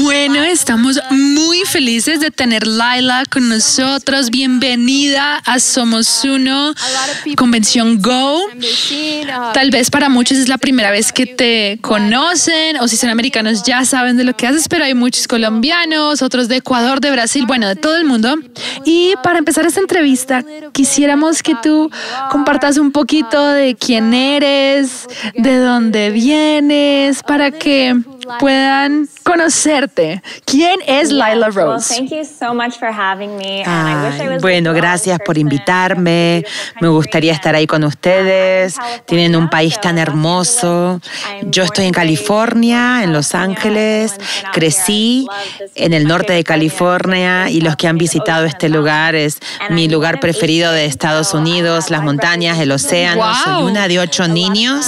Bueno, estamos muy felices de tener Laila con nosotros. Bienvenida a Somos Uno, Convención Go. Tal vez para muchos es la primera vez que te conocen o si son americanos ya saben de lo que haces, pero hay muchos colombianos, otros de Ecuador, de Brasil, bueno, de todo el mundo. Y para empezar esta entrevista, quisiéramos que tú compartas un poquito de quién eres, de dónde vienes, para que Mm-hmm. Puedan conocerte. ¿Quién es Lila Rose? bueno, gracias por invitarme. Me gustaría estar ahí con ustedes. Tienen un país tan hermoso. Yo estoy en California, en Los Ángeles. Crecí en el norte de California y los que han visitado este lugar es mi lugar preferido de Estados Unidos, las montañas, el océano. Soy una de ocho niños,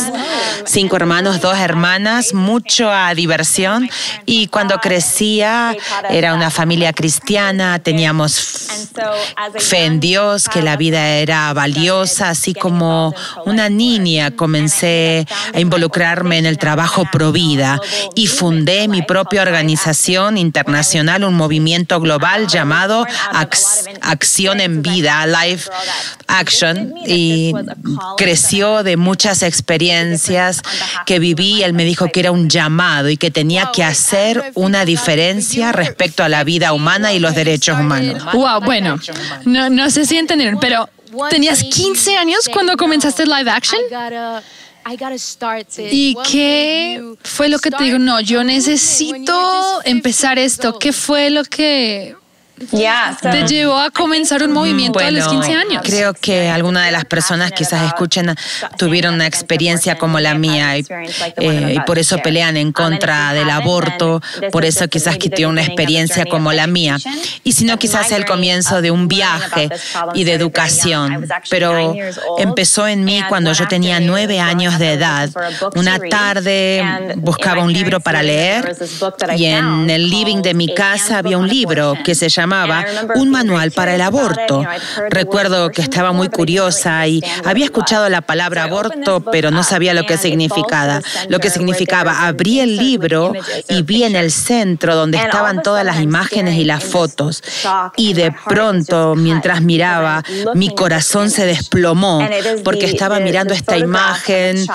cinco hermanos, dos hermanas, mucho a divertir y cuando crecía era una familia cristiana, teníamos fe en Dios, que la vida era valiosa, así como una niña. Comencé a involucrarme en el trabajo pro vida y fundé mi propia organización internacional, un movimiento global llamado Acción en Vida, Life Action, y creció de muchas experiencias que viví. Él me dijo que era un llamado y que tenía que hacer una diferencia respecto a la vida humana y los derechos humanos. Wow, bueno, no, no sé si entendieron, pero tenías 15 años cuando comenzaste live action. ¿Y qué fue lo que te dijo? No, yo necesito empezar esto. ¿Qué fue lo que te llevó a comenzar un movimiento a los 15 años. Creo que algunas de las personas quizás escuchen tuvieron una experiencia como la mía y, eh, por eso pelean en contra del aborto, por eso quizás que tienen una experiencia como la mía. Y si no, quizás el comienzo de un viaje y de educación. Pero empezó en mí cuando yo tenía nueve años de edad. Una tarde buscaba un libro para leer y en el living de mi casa había un libro que se llama un manual para el aborto. Recuerdo que estaba muy curiosa y había escuchado la palabra aborto, pero no sabía lo que significaba. Lo que significaba. Abrí el libro y vi en el centro donde estaban todas las imágenes y las fotos. Y de pronto, mientras miraba, mi corazón se desplomó porque estaba mirando esta imagen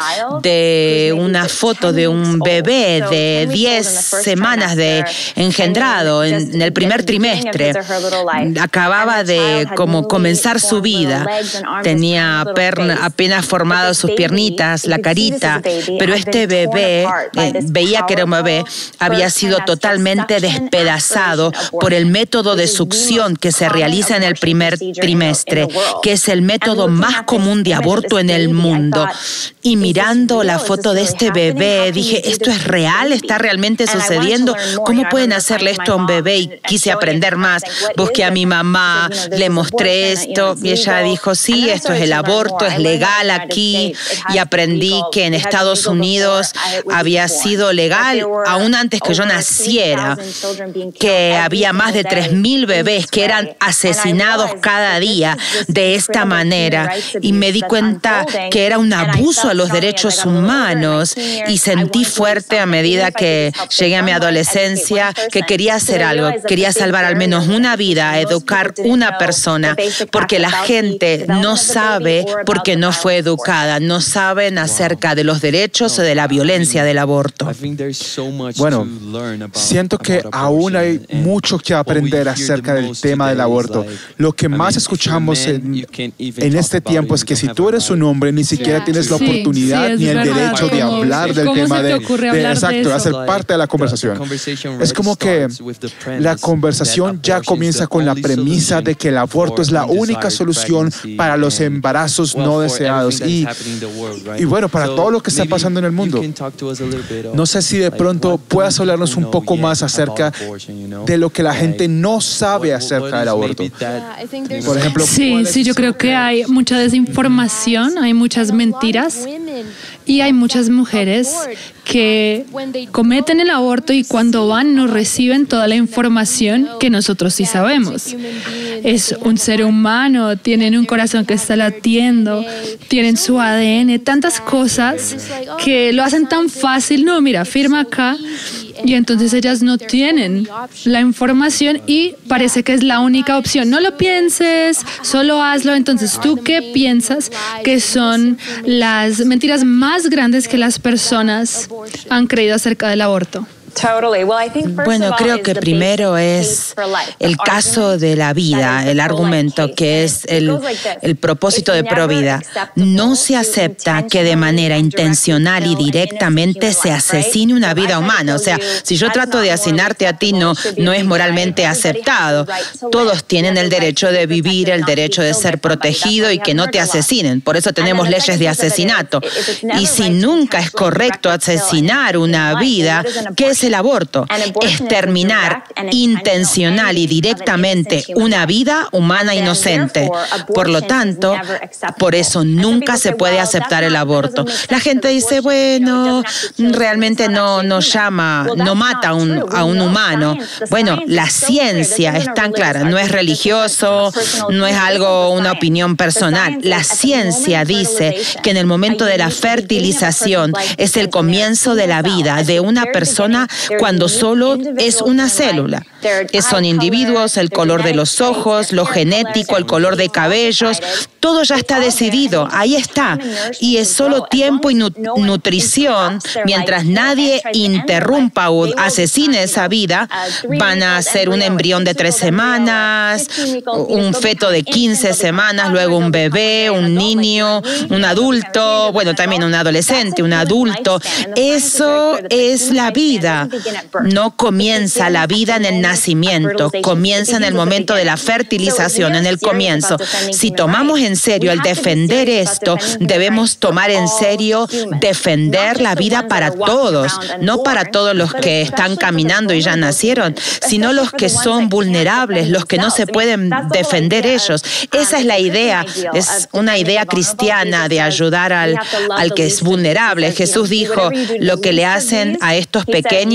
de una foto de un bebé de 10 semanas de engendrado en el primer trimestre. Acababa de como comenzar su vida. Tenía apenas formado sus piernitas, la carita, pero este bebé, eh, veía que era un bebé, había sido totalmente despedazado por el método de succión que se realiza en el primer trimestre, que es el método más común de aborto en el mundo. Y mirando la foto de este bebé, dije, ¿esto es real? ¿Está realmente sucediendo? ¿Cómo pueden hacerle esto a un bebé? Y quise aprender más busqué a mi mamá, le mostré esto y ella dijo, sí, esto es el aborto, es legal aquí y aprendí que en Estados Unidos había sido legal aún antes que yo naciera, que había más de 3.000 bebés que eran asesinados cada día de esta manera y me di cuenta que era un abuso a los derechos humanos y sentí fuerte a medida que llegué a mi adolescencia que quería hacer algo, quería salvar al menos una vida, educar una persona, porque la gente no sabe porque no fue educada, no saben acerca de los derechos o de la violencia del aborto. Bueno, siento que aún hay mucho que aprender acerca del tema del aborto. Lo que más escuchamos en, este tiempo es que si tú eres un hombre, ni siquiera tienes la oportunidad ni el derecho de hablar del tema de, exacto, hacer parte de la conversación. Es como que la conversación ya comienza con la premisa de que el aborto es la única solución para los embarazos no deseados. Y, y bueno, para todo lo que está pasando en el mundo. No sé si de pronto puedas hablarnos un poco más acerca de lo que la gente no sabe acerca del aborto. Por ejemplo, sí, sí, yo creo que hay mucha desinformación, hay muchas mentiras Y hay muchas mujeres que cometen el aborto y cuando van no reciben toda la información que nosotros sí sabemos. Es un ser humano, tienen un corazón que está latiendo, tienen su ADN, tantas cosas que lo hacen tan fácil. No, mira, firma acá y entonces ellas no tienen la información y parece que es la única opción. No lo pienses, solo hazlo. Entonces, ¿tú qué piensas que son las mentiras más grandes que las personas han creído acerca del aborto? Bueno, creo que primero es el caso de la vida, el argumento que es el, el propósito de Provida. No se acepta que de manera intencional y directamente se asesine una vida humana. O sea, si yo trato de asesinarte a ti, no, no es moralmente aceptado. Todos tienen el derecho de vivir, el derecho de ser protegido y que no te asesinen. Por eso tenemos leyes de asesinato. Y si nunca es correcto asesinar una vida, ¿qué es el aborto, es terminar intencional y directamente una vida humana inocente. Por lo tanto, por eso nunca se puede aceptar el aborto. La gente dice, bueno, realmente no, no llama, no mata a un, a un humano. Bueno, la ciencia es tan clara, no es religioso, no es algo, una opinión personal. La ciencia dice que en el momento de la fertilización es el comienzo de la vida de una persona cuando solo es una célula. Son individuos, el color de los ojos, lo genético, el color de cabellos, todo ya está decidido, ahí está. Y es solo tiempo y nutrición. Mientras nadie interrumpa o asesine esa vida, van a ser un embrión de tres semanas, un feto de 15 semanas, luego un bebé, un niño, un adulto, bueno, también un adolescente, un adulto. Eso es la vida. No comienza la vida en el nacimiento, comienza en el momento de la fertilización, en el comienzo. Si tomamos en serio el defender esto, debemos tomar en serio defender la vida para todos, no para todos los que están caminando y ya nacieron, sino los que son vulnerables, los que no se pueden defender ellos. Esa es la idea, es una idea cristiana de ayudar al, al que es vulnerable. Jesús dijo, lo que le hacen a estos pequeños,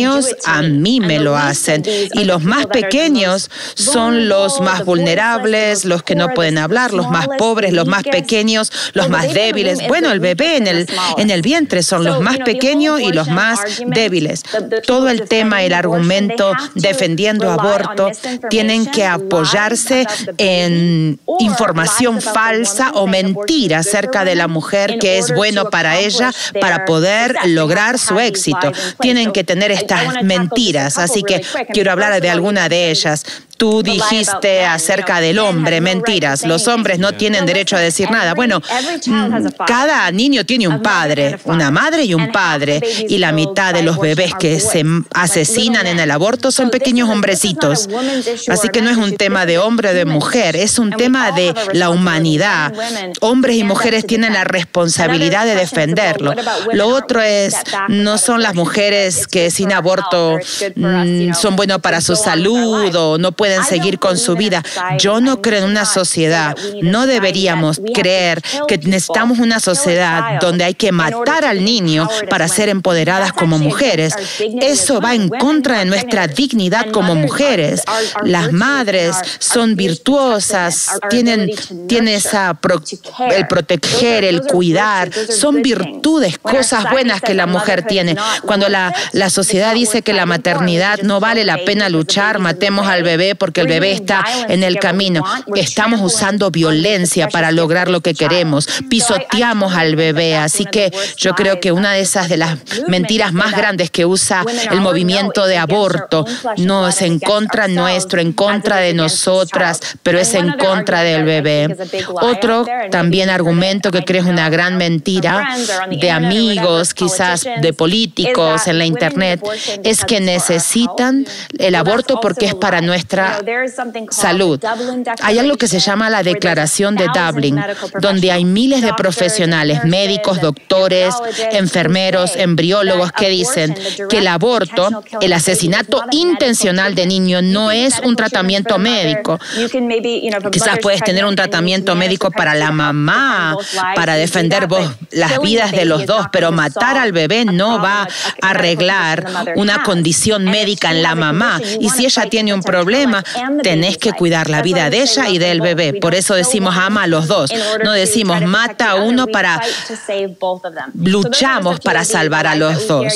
a mí me lo hacen. Y los más pequeños son los más vulnerables, los que no pueden hablar, los más pobres, los más pequeños, los más débiles. Bueno, el bebé en el, en el vientre son los más pequeños y los más débiles. Todo el tema, el argumento defendiendo aborto, tienen que apoyarse en información falsa o mentira acerca de la mujer que es bueno para ella para poder lograr su éxito. Tienen que tener estas mentiras. Así que quiero hablar de alguna de ellas. Tú dijiste acerca del hombre, mentiras, los hombres no tienen derecho a decir nada. Bueno, mm, cada niño tiene un padre, una madre y un padre, y la mitad de los bebés que se asesinan en el aborto son pequeños hombrecitos. Así que no es un tema de hombre o de mujer, es un tema de la humanidad. Hombres y mujeres tienen la responsabilidad de defenderlo. Lo otro es, no son las mujeres que sin aborto mm, son buenos para su salud o no pueden seguir con su vida. Yo no creo en una sociedad, no deberíamos creer que necesitamos una sociedad donde hay que matar al niño para ser empoderadas como mujeres. Eso va en contra de nuestra dignidad como mujeres. Las madres son virtuosas, tienen, tienen esa el proteger, el cuidar, son virtudes, cosas buenas que la mujer tiene. Cuando la, la sociedad dice que la maternidad no vale la pena luchar, matemos al bebé porque el bebé está en el camino. Estamos usando violencia para lograr lo que queremos. Pisoteamos al bebé. Así que yo creo que una de esas de las mentiras más grandes que usa el movimiento de aborto no es en contra nuestro, en contra de nosotras, pero es en contra del bebé. Otro también argumento que creo es una gran mentira de amigos, quizás de políticos en la internet, es que necesitan el aborto porque es para nuestra nuestra salud. Hay algo que se llama la Declaración de Dublin, donde hay miles de profesionales, médicos, doctores, enfermeros, embriólogos que dicen que el aborto, el asesinato intencional de niños no es un tratamiento médico. Quizás puedes tener un tratamiento médico para la mamá, para defender vos las vidas de los dos, pero matar al bebé no va a arreglar una condición médica en la mamá. Y si ella tiene un problema, tenés que cuidar la vida de ella y del bebé. Por eso decimos ama a los dos. No decimos mata a uno para... Luchamos para salvar a los dos.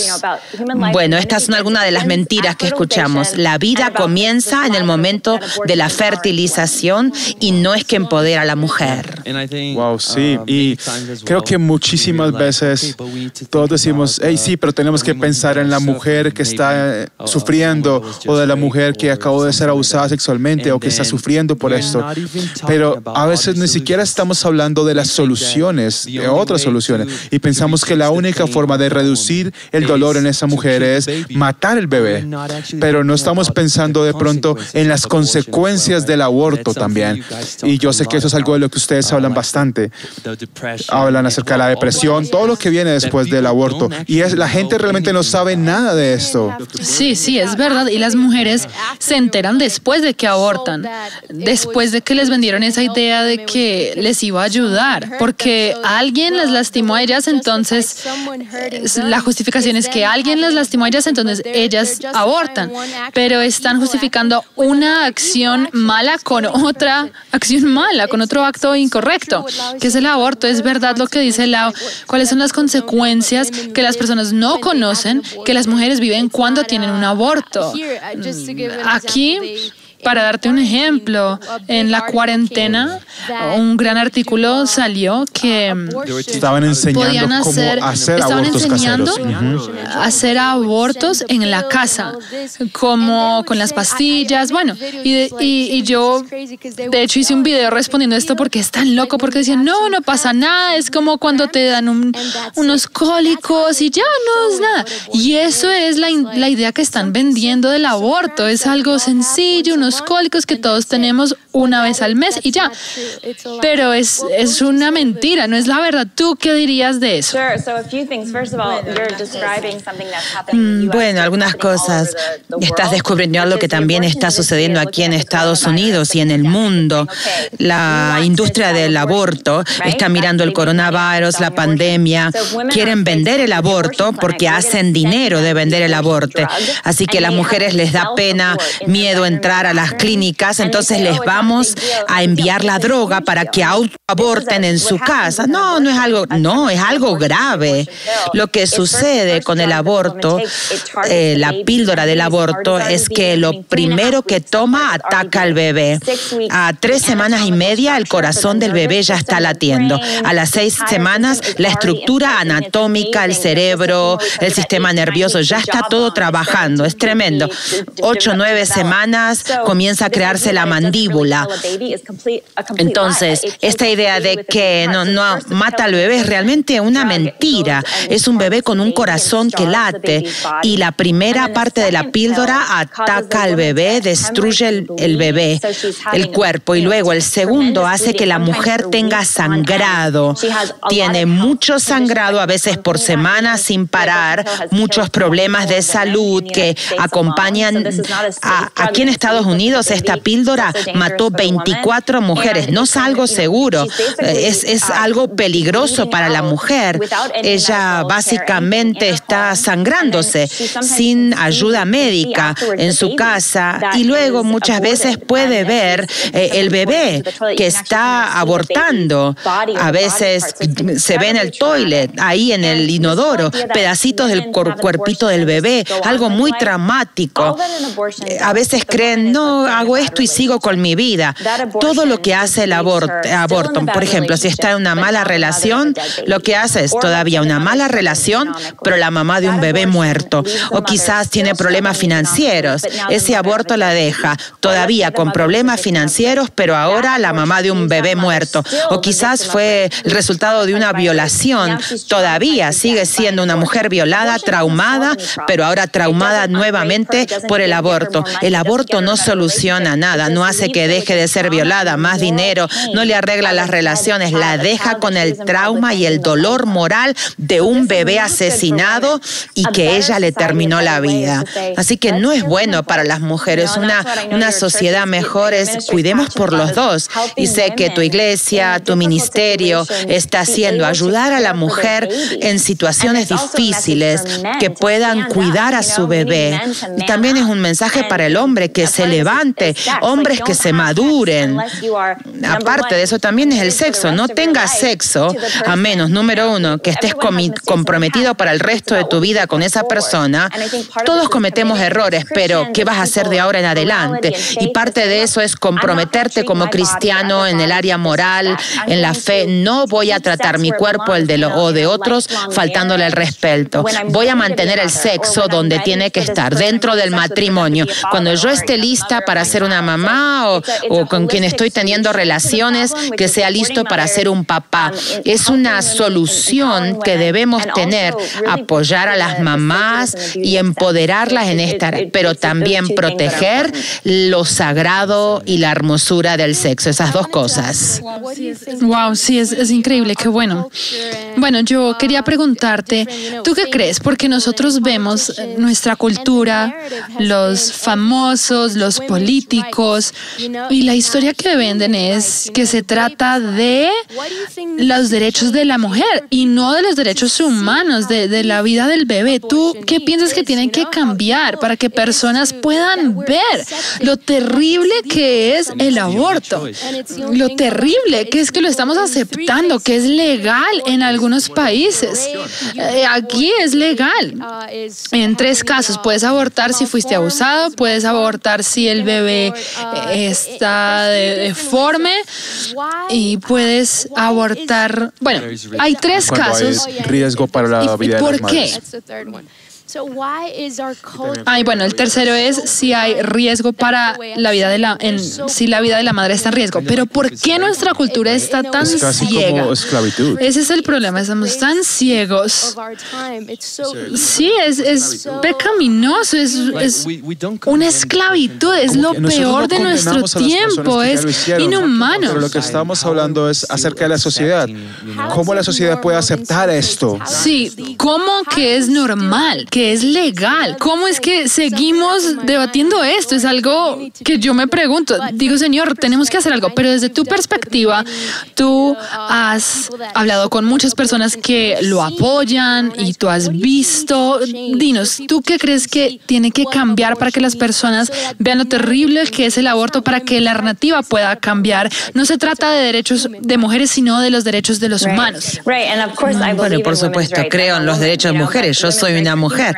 Bueno, estas son algunas de las mentiras que escuchamos. La vida comienza en el momento de la fertilización y no es que empodera a la mujer. Wow, sí. Y creo que muchísimas veces todos decimos, hey, sí, pero tenemos que pensar en la mujer que está eh, sufriendo o de la mujer que acabó de ser abusada sexualmente o que está sufriendo por esto. Pero a veces ni siquiera estamos hablando de las soluciones, de otras soluciones. Y pensamos que la única forma de reducir el dolor en esa mujer es matar el bebé. Pero no estamos pensando de pronto en las consecuencias del aborto también. Y yo sé que eso es algo de lo que ustedes hablan bastante. Hablan acerca de la depresión, todo lo que viene después del aborto. Y es, la gente realmente no sabe nada de esto. Sí, sí, es verdad. Y las mujeres se enteran después de que abortan, después de que les vendieron esa idea de que les iba a ayudar, porque alguien las lastimó a ellas, entonces la justificación es que alguien las lastimó a ellas, entonces ellas abortan, pero están justificando una acción mala con otra acción mala, con otro acto incorrecto, que es el aborto. Es verdad lo que dice Lau. ¿Cuáles son las consecuencias que las personas no conocen que las mujeres viven cuando tienen un aborto. Aquí para darte un ejemplo, en la cuarentena un gran artículo salió que estaban enseñando cómo hacer abortos enseñando a hacer abortos en la casa, como con las pastillas, bueno, y, y, yo de hecho hice un video respondiendo esto porque es tan loco, porque decían, no, no pasa nada, es como cuando te dan unos cólicos y ya no es nada. Y eso es la, la idea que están vendiendo del aborto, es algo sencillo, unos cólicos que todos tenemos una vez al mes y ya. Pero es, es una mentira, no es la verdad. ¿Tú qué dirías de eso? Mm, bueno, algunas cosas. Estás descubriendo algo que también está sucediendo aquí en Estados Unidos y en el mundo. La industria del aborto está mirando el coronavirus, la pandemia. Quieren vender el aborto porque hacen dinero de vender el aborto. Así que a las mujeres les da pena, miedo entrar a las clínicas, entonces les vamos a enviar la droga para que aborten en su casa. No, no es algo, no, es algo grave. Lo que sucede con el aborto, eh, la píldora del aborto, es que lo primero que toma ataca al bebé. A tres semanas y media el corazón del bebé ya está latiendo. A las seis semanas la estructura anatómica, el cerebro, el sistema nervioso, ya está todo trabajando. Es tremendo. Ocho, nueve semanas comienza a crearse la mandíbula. Entonces, esta idea de que no, mata al bebé es realmente una mentira. Es un bebé con un corazón que late y la primera parte de la píldora ataca al bebé, destruye el, bebé, el cuerpo y luego el segundo hace que la mujer tenga sangrado. Tiene mucho sangrado a veces por semana sin parar, muchos problemas de salud que acompañan aquí en Estados Unidos esta píldora mató 24 mujeres. No es algo seguro, es, es algo peligroso para la mujer. Ella básicamente está sangrándose sin ayuda médica en su casa y luego muchas veces puede ver eh, el bebé que está abortando. A veces se ve en el toilet, ahí en el inodoro, pedacitos del cuerpito del bebé, algo muy traumático. A veces creen, no, hago esto y sigo con mi vida. Todo lo que hace el aborto, aborto, por ejemplo, si está en una mala relación, lo que hace es todavía una mala relación, pero la mamá de un bebé muerto. O quizás tiene problemas financieros. Ese aborto la deja todavía con problemas financieros, pero ahora la mamá de un bebé muerto. O quizás fue el resultado de una violación. Todavía sigue siendo una mujer violada, traumada, pero ahora traumada nuevamente por el aborto. El aborto no soluciona nada, no hace que deje de ser violada, más dinero, no le arregla las relaciones, la deja con el trauma y el dolor moral de un bebé asesinado y que ella le terminó la vida. Así que no es bueno para las mujeres. Una, una sociedad mejor es cuidemos por los dos. Y sé que tu iglesia, tu ministerio está haciendo ayudar a la mujer en situaciones difíciles que puedan cuidar a su bebé. Y también es un mensaje para el hombre que se levante, hombres que se maduren. Aparte de eso también es el sexo. No tengas sexo a menos, número uno, que estés comprometido para el resto de tu vida con esa persona. Todos cometemos errores, pero ¿qué vas a hacer de ahora en adelante? Y parte de eso es comprometerte como cristiano en el área moral, en la fe. No voy a tratar mi cuerpo el de lo, o de otros faltándole el respeto. Voy a mantener el sexo donde tiene que estar, dentro del matrimonio. Cuando yo esté lista para ser una mamá o, o con quien estoy teniendo relaciones, que sea listo para ser un papá. Es una solución que debemos tener, apoyar a las mamás y empoderarlas en esta, pero también proteger lo sagrado y la hermosura del sexo, esas dos cosas. Wow, sí, es, es increíble, qué bueno. Bueno, yo quería preguntarte, ¿tú qué crees? Porque nosotros vemos nuestra cultura, los famosos, los políticos, y la historia que venden es que se trata de los derechos de la mujer y no de los derechos humanos, de, de la vida del bebé. ¿Tú qué piensas que tienen que cambiar para que personas puedan ver lo terrible que es el aborto? Lo terrible que es que lo estamos aceptando, que es legal en algunos países. Eh, aquí es legal. En tres casos, puedes abortar si fuiste abusado, puedes abortar si el bebé está deforme y puedes abortar. Bueno, hay tres casos. riesgo para la vida ¿Por qué? Ay, bueno, el tercero es si hay riesgo para la vida de la, en, si la vida de la madre está en riesgo. Pero ¿por qué nuestra cultura está tan ciega? Ese es el problema, estamos tan ciegos. Sí, es, es pecaminoso, es, es una esclavitud, es lo peor de nuestro tiempo, es inhumano. Pero lo que estamos hablando es acerca de la sociedad. ¿Cómo la sociedad puede aceptar esto? Sí, ¿cómo que es normal? que es legal. ¿Cómo es que seguimos debatiendo esto? Es algo que yo me pregunto. Digo, Señor, tenemos que hacer algo, pero desde tu perspectiva, tú has hablado con muchas personas que lo apoyan y tú has visto. Dinos, ¿tú qué crees que tiene que cambiar para que las personas vean lo terrible que es el aborto, para que la narrativa pueda cambiar? No se trata de derechos de mujeres, sino de los derechos de los humanos. Bueno, por supuesto, creo en los derechos de mujeres. Yo soy una mujer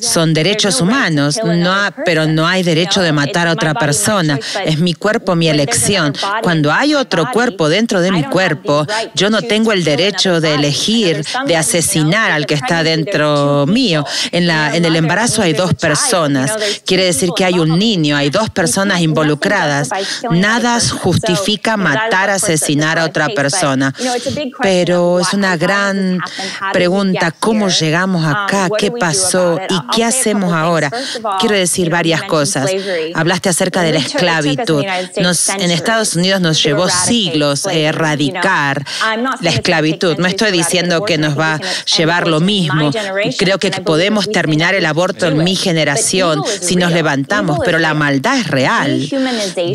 son derechos humanos, no pero no hay derecho de matar a otra persona. Es mi cuerpo, mi elección. Cuando hay otro cuerpo dentro de mi cuerpo, yo no tengo el derecho de elegir, de asesinar al que está dentro mío. En, en el embarazo hay dos personas. Quiere decir que hay un niño, hay dos personas involucradas. Nada justifica matar, asesinar a otra persona. Pero es una gran pregunta, ¿cómo llegamos acá? ¿Qué pasó? Y qué hacemos ahora. Quiero decir varias cosas. Hablaste acerca de la esclavitud. en Estados Unidos nos llevó siglos erradicar la esclavitud. No estoy diciendo que nos va a llevar lo mismo. Creo que podemos terminar el aborto en mi generación si nos levantamos, pero la maldad es real.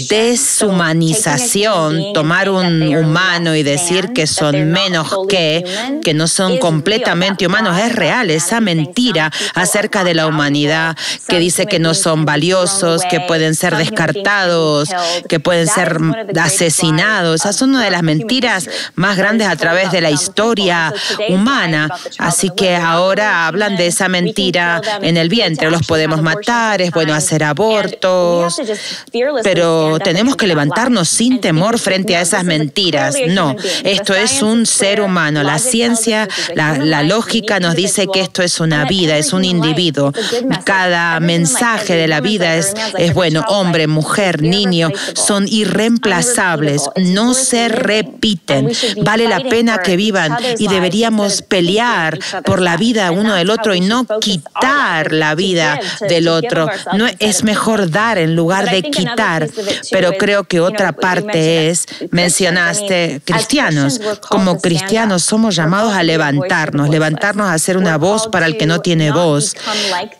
Deshumanización, tomar un humano y decir que son menos que, que no son completamente humanos, es real. Esa mentira acerca de la humanidad, que dice que no son valiosos, que pueden ser descartados, que pueden ser asesinados. Esa es una de las mentiras más grandes a través de la historia humana. Así que ahora hablan de esa mentira en el vientre. Los podemos matar, es bueno hacer abortos, pero tenemos que levantarnos sin temor frente a esas mentiras. No, esto es un ser humano. La ciencia, la, lógica nos dice que esto es una vida, es un individuo. Cada mensaje de la vida es, es bueno, hombre, mujer, niño, son irreemplazables, no se repiten. Vale la pena que vivan y deberíamos pelear por la vida uno del otro y no quitar la vida del otro. No es mejor dar en lugar de quitar, pero creo que otra parte es mencionaste cristianos. Como cristianos somos llamados a levantarnos, levantarnos a ser una voz para el que no tiene voz.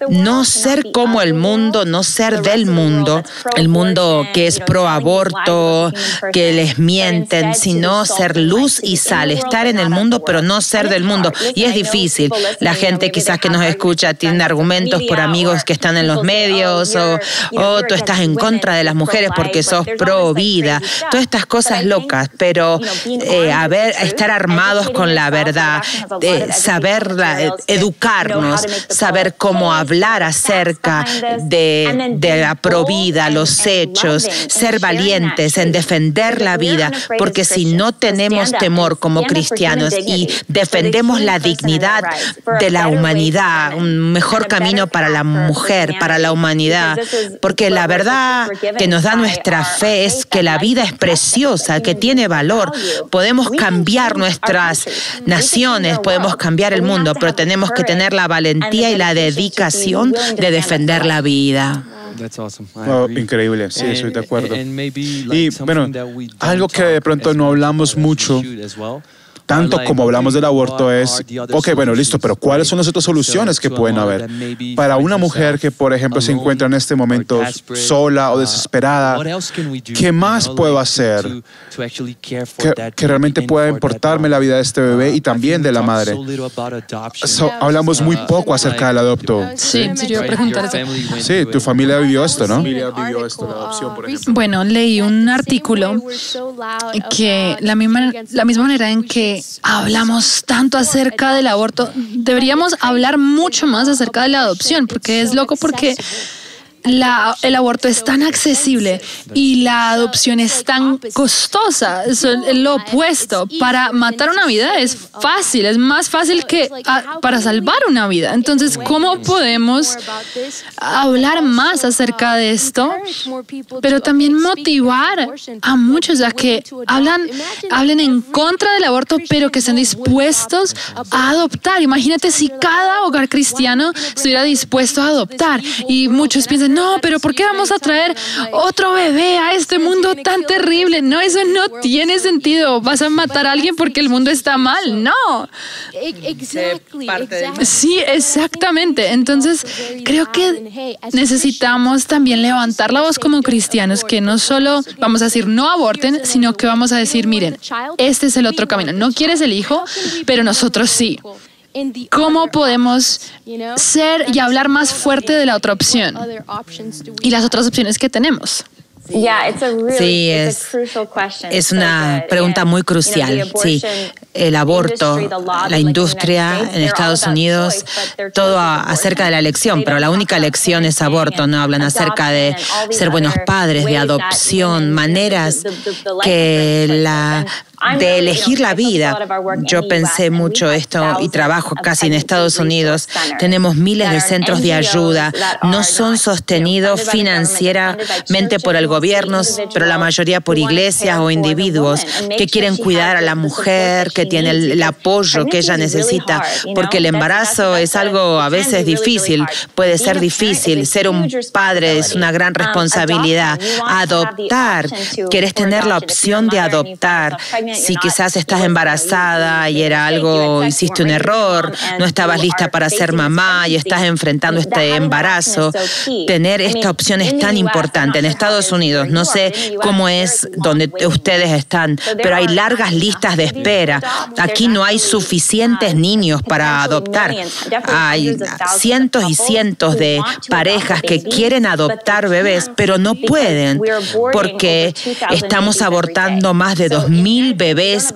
No ser como el mundo, no ser del mundo, el mundo que es pro aborto, que les mienten, sino ser luz y sal, estar en el mundo pero no ser del mundo. Y es difícil. La gente quizás que nos escucha tiene argumentos por amigos que están en los medios o, tú estás en contra de las mujeres porque sos pro vida, todas estas cosas locas, pero eh, estar armados con la verdad, eh, saber educarnos, saber cómo hablar acerca de, de la provida, los hechos, ser valientes en defender la vida, porque si no tenemos temor como cristianos y defendemos la dignidad de la humanidad, un mejor camino para la mujer, para la humanidad, porque la verdad que nos da nuestra fe es que la vida es preciosa, que tiene valor. Podemos cambiar nuestras naciones, podemos cambiar el mundo, pero tenemos que tener la valentía y la dedicación de defender la vida. increíble, sí, estoy de acuerdo. Y bueno, algo que de pronto no hablamos mucho tanto como hablamos del aborto es, ok, bueno, listo, pero ¿cuáles son las otras soluciones que pueden haber? Para una mujer que, por ejemplo, se encuentra en este momento sola o desesperada, ¿qué más puedo hacer que, realmente pueda importarme la vida de este bebé y también de la madre? hablamos muy poco acerca del adopto. Sí. Sí, tu familia vivió esto, ¿no? Bueno, leí un artículo que la misma, la misma manera en que hablamos tanto acerca del aborto, deberíamos hablar mucho más acerca de la adopción, porque es loco porque el aborto es tan accesible y la adopción es tan costosa. Es lo opuesto. Para matar una vida es fácil, es más fácil que para salvar una vida. Entonces, ¿cómo podemos hablar más acerca de esto? Pero también motivar a muchos a que hablan, hablen en contra del aborto, pero que estén dispuestos a adoptar. Imagínate si cada hogar cristiano estuviera dispuesto a adoptar y muchos piensan, no, pero ¿por qué vamos a traer otro bebé a este mundo tan terrible? No, eso no tiene sentido. Vas a matar a alguien porque el mundo está mal. No. Sí, exactamente. Entonces, creo que necesitamos también levantar la voz como cristianos, que no solo vamos a decir no aborten, sino que vamos a decir, miren, este es el otro camino. No quieres el hijo, pero nosotros sí. ¿Cómo podemos ser y hablar más fuerte de la otra opción y las otras opciones que tenemos? Sí, es, es una pregunta muy crucial. Sí, el aborto, la industria en Estados Unidos, todo acerca de la elección, pero la única elección es aborto. No hablan acerca de ser buenos padres, de adopción, maneras que la de elegir la vida. Yo pensé mucho esto y trabajo casi en Estados Unidos. Tenemos miles de centros de ayuda. No son sostenidos financieramente por el gobierno, pero la mayoría por iglesias o individuos que quieren cuidar a la mujer, que tiene el, apoyo que ella necesita, porque el embarazo es algo a veces difícil, puede ser difícil. Ser un padre es una gran responsabilidad. Adoptar, quieres tener la opción de adoptar si quizás estás embarazada y era algo, hiciste un error, no estabas lista para ser mamá y estás enfrentando este embarazo, tener esta opción es tan importante. En Estados Unidos, no sé cómo es donde ustedes están, pero hay largas listas de espera. Aquí no hay suficientes niños para adoptar. Hay cientos y cientos de parejas que quieren adoptar bebés, pero no pueden porque estamos abortando más de 2.000 bebés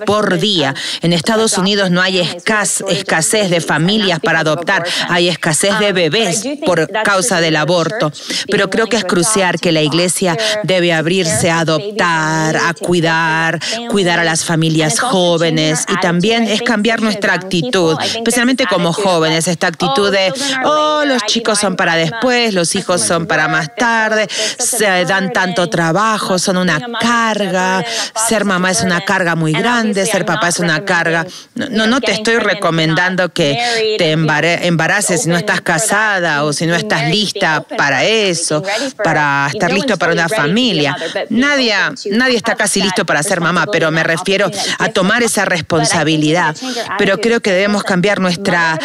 por día. En Estados Unidos no hay escasez de familias para adoptar, hay escasez de bebés por causa del aborto. Pero creo que es crucial que la iglesia debe abrirse a adoptar, a cuidar, cuidar a las familias jóvenes y también es cambiar nuestra actitud, especialmente como jóvenes, esta actitud de, oh, los chicos son para después, los hijos son para más tarde, se dan tanto trabajo, son una carga, ser mamá es una carga muy grande, ser papá es una carga. No, no te estoy recomendando que te embaraces si no estás casada o si no estás lista para eso, para estar listo para una familia. Nadie, nadie está casi listo para ser mamá, pero me refiero a tomar esa responsabilidad. Pero creo que debemos cambiar nuestra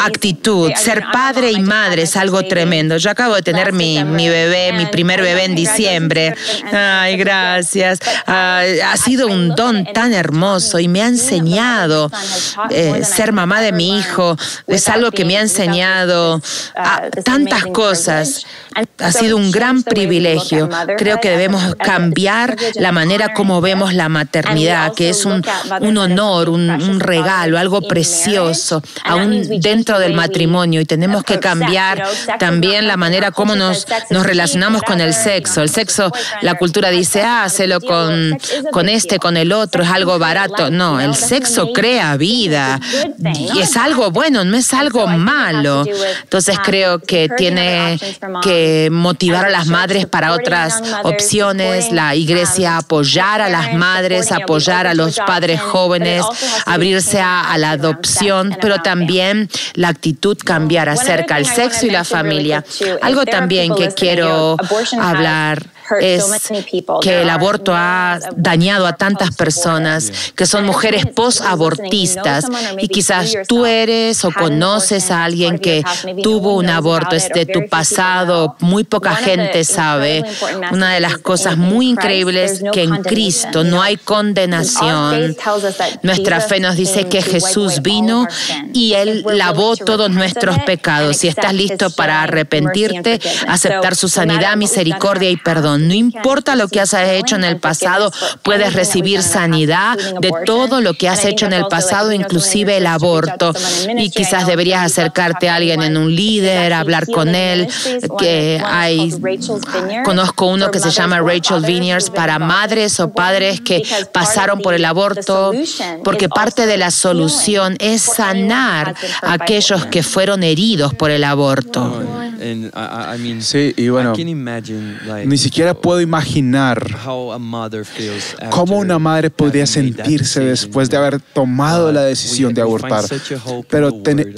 actitud. Ser padre y madre es algo tremendo. Yo acabo de tener mi, mi bebé, mi primer bebé en diciembre. Ay, gracias. Ah, ha sido un don tan hermoso y me ha enseñado eh, ser mamá de mi hijo. Es algo que me ha enseñado tantas cosas. Ha sido un gran privilegio. Creo que debemos cambiar la manera como vemos la maternidad, que es un, un honor, un, regalo, algo precioso, aún dentro del matrimonio. Y tenemos que cambiar también la manera como nos, nos relacionamos con el sexo. El sexo, la cultura dice, ah, hazlo con, con este, con el otro, es algo barato. No, el sexo crea vida y es algo bueno, no es algo malo. Entonces creo que tiene que motivar a las madres para otras opciones, la iglesia apoyar a las madres, apoyar a los padres jóvenes, abrirse a, la adopción, pero también la actitud cambiar acerca del sexo y la familia. Algo también que quiero hablar es que el aborto ha dañado a tantas personas que son mujeres post-abortistas. y quizás tú eres o conoces a alguien que tuvo un aborto, es de tu pasado, muy poca gente sabe. Una de las cosas muy increíbles que en Cristo no hay condenación. Nuestra fe nos dice que Jesús vino y Él lavó todos nuestros pecados. Si estás listo para arrepentirte, aceptar su sanidad, misericordia y perdón no importa lo que has hecho en el pasado, puedes recibir sanidad de todo lo que has hecho en el pasado, inclusive el aborto. Y quizás deberías acercarte a alguien en un líder, hablar con él, que hay, conozco uno que se llama Rachel Vineyards para madres o padres que pasaron por el aborto, porque parte de la solución es sanar a aquellos que fueron heridos por el aborto. Sí, y bueno, ni siquiera puedo imaginar cómo una madre podría sentirse después de haber tomado la decisión de abortar. Pero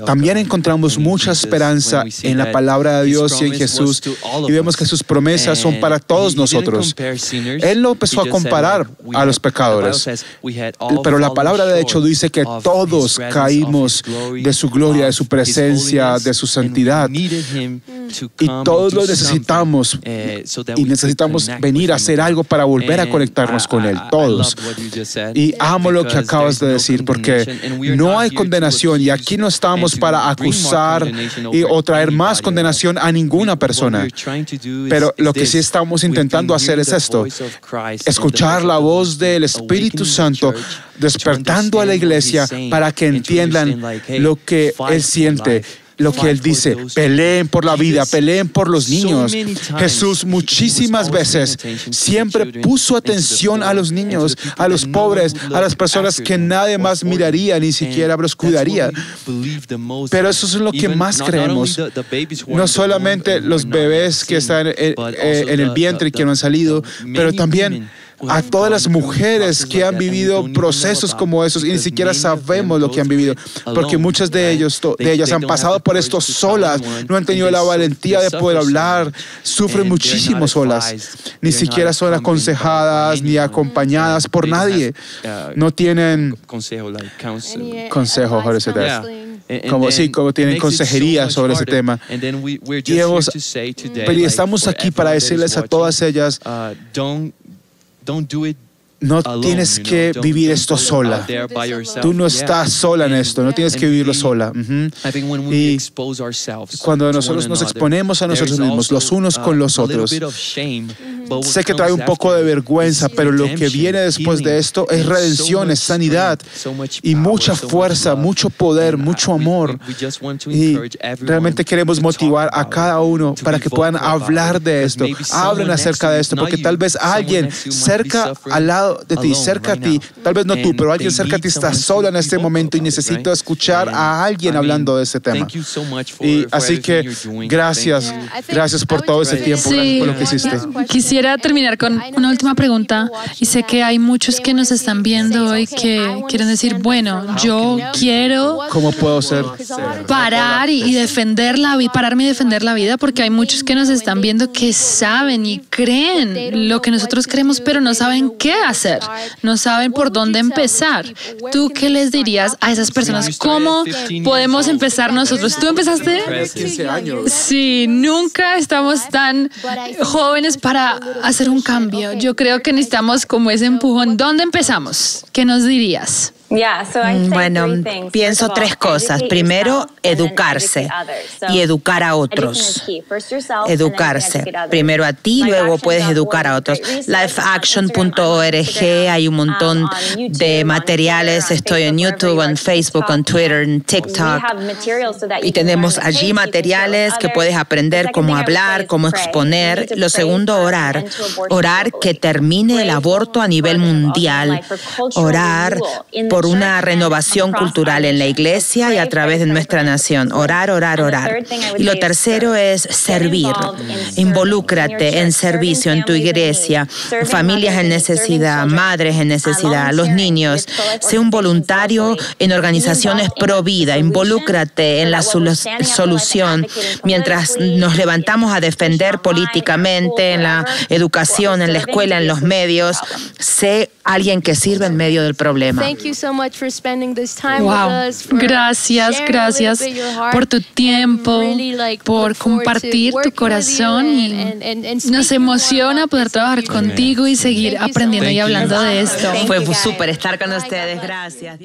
también encontramos mucha esperanza en la palabra de Dios y en Jesús y vemos que sus promesas son para todos nosotros. Él lo empezó a comparar a los pecadores, pero la palabra de hecho dice que todos caímos de su gloria, de su presencia, de su santidad. y todos lo necesitamos. eh, y necesitamos venir a hacer algo para volver a conectarnos con Él, todos. Y amo lo que acabas de decir porque no hay condenación y aquí no estamos para acusar y, o traer más condenación a ninguna persona. Pero lo que sí estamos intentando hacer es esto, escuchar la voz del Espíritu Santo despertando a la iglesia para que entiendan lo que Él siente lo que él dice, peleen por la vida, peleen por los niños. Jesús muchísimas veces siempre puso atención a los niños, a los pobres, a las personas que nadie más miraría, ni siquiera los cuidaría. Pero eso es lo que más creemos. No solamente los bebés que están en, el vientre y que no han salido, pero también a todas las mujeres que han vivido procesos como esos y ni siquiera sabemos lo que han vivido, porque muchas de ellos, de ellas han pasado por esto solas, no han tenido la valentía de poder hablar, sufren muchísimo solas, ni siquiera son aconsejadas ni acompañadas por nadie, no tienen consejo, como sí, como tienen consejería sobre ese tema. Y, hemos, pero estamos aquí para decirles a todas ellas, Don't do it no tienes que vivir esto sola. Tú no estás sola en esto, no tienes que vivirlo sola. Y cuando nosotros nos exponemos a nosotros mismos, los unos con los otros, sé que trae un poco de vergüenza, pero lo que viene después de esto es redención, es sanidad y mucha fuerza, mucho poder, mucho amor. Y realmente queremos motivar a cada uno para que puedan hablar de esto, hablen acerca de esto, porque tal vez alguien cerca al lado de ti, cerca a ti, tal vez no tú, pero alguien cerca a ti está sola en este momento y necesito escuchar a alguien hablando de ese tema. Y así que gracias, gracias por todo ese tiempo, gracias por lo que hiciste. Quisiera terminar con una última pregunta y sé que hay muchos que nos están viendo hoy que quieren decir, bueno, yo quiero ¿Cómo puedo ser parar y defender la vida, pararme y defender la vida porque hay muchos que nos están viendo que saben y creen lo que nosotros creemos, pero no saben qué. hacer no saben por dónde empezar. ¿Tú qué les dirías a esas personas? ¿Cómo podemos empezar nosotros? ¿Tú empezaste? 15 años. Sí, nunca estamos tan jóvenes para hacer un cambio. Yo creo que necesitamos como ese empujón. ¿Dónde empezamos? ¿Qué nos dirías? Mm, bueno, pienso tres cosas. Primero, educarse y educar a otros. Educarse. Primero a ti, luego puedes educar a otros. Lifeaction.org, hay un montón de materiales. Estoy en YouTube, en Facebook, en Twitter, en TikTok. Y tenemos allí materiales que puedes aprender cómo hablar, cómo exponer. Lo segundo, orar. Orar que termine el aborto a nivel mundial. Orar por una renovación cultural en la iglesia y a través de nuestra nación. Orar, orar, orar. Y lo tercero es servir. Involúcrate en servicio en tu iglesia, familias en necesidad, madres en necesidad, los niños. Sé un voluntario en organizaciones pro vida. Involúcrate en la solución mientras nos levantamos a defender políticamente en la educación, en la escuela, en los medios. Sé alguien que sirve en medio del problema. Wow. Gracias, gracias por tu tiempo, por compartir tu corazón y nos emociona poder trabajar contigo y seguir aprendiendo y hablando de esto. Fue súper estar con ustedes. Gracias.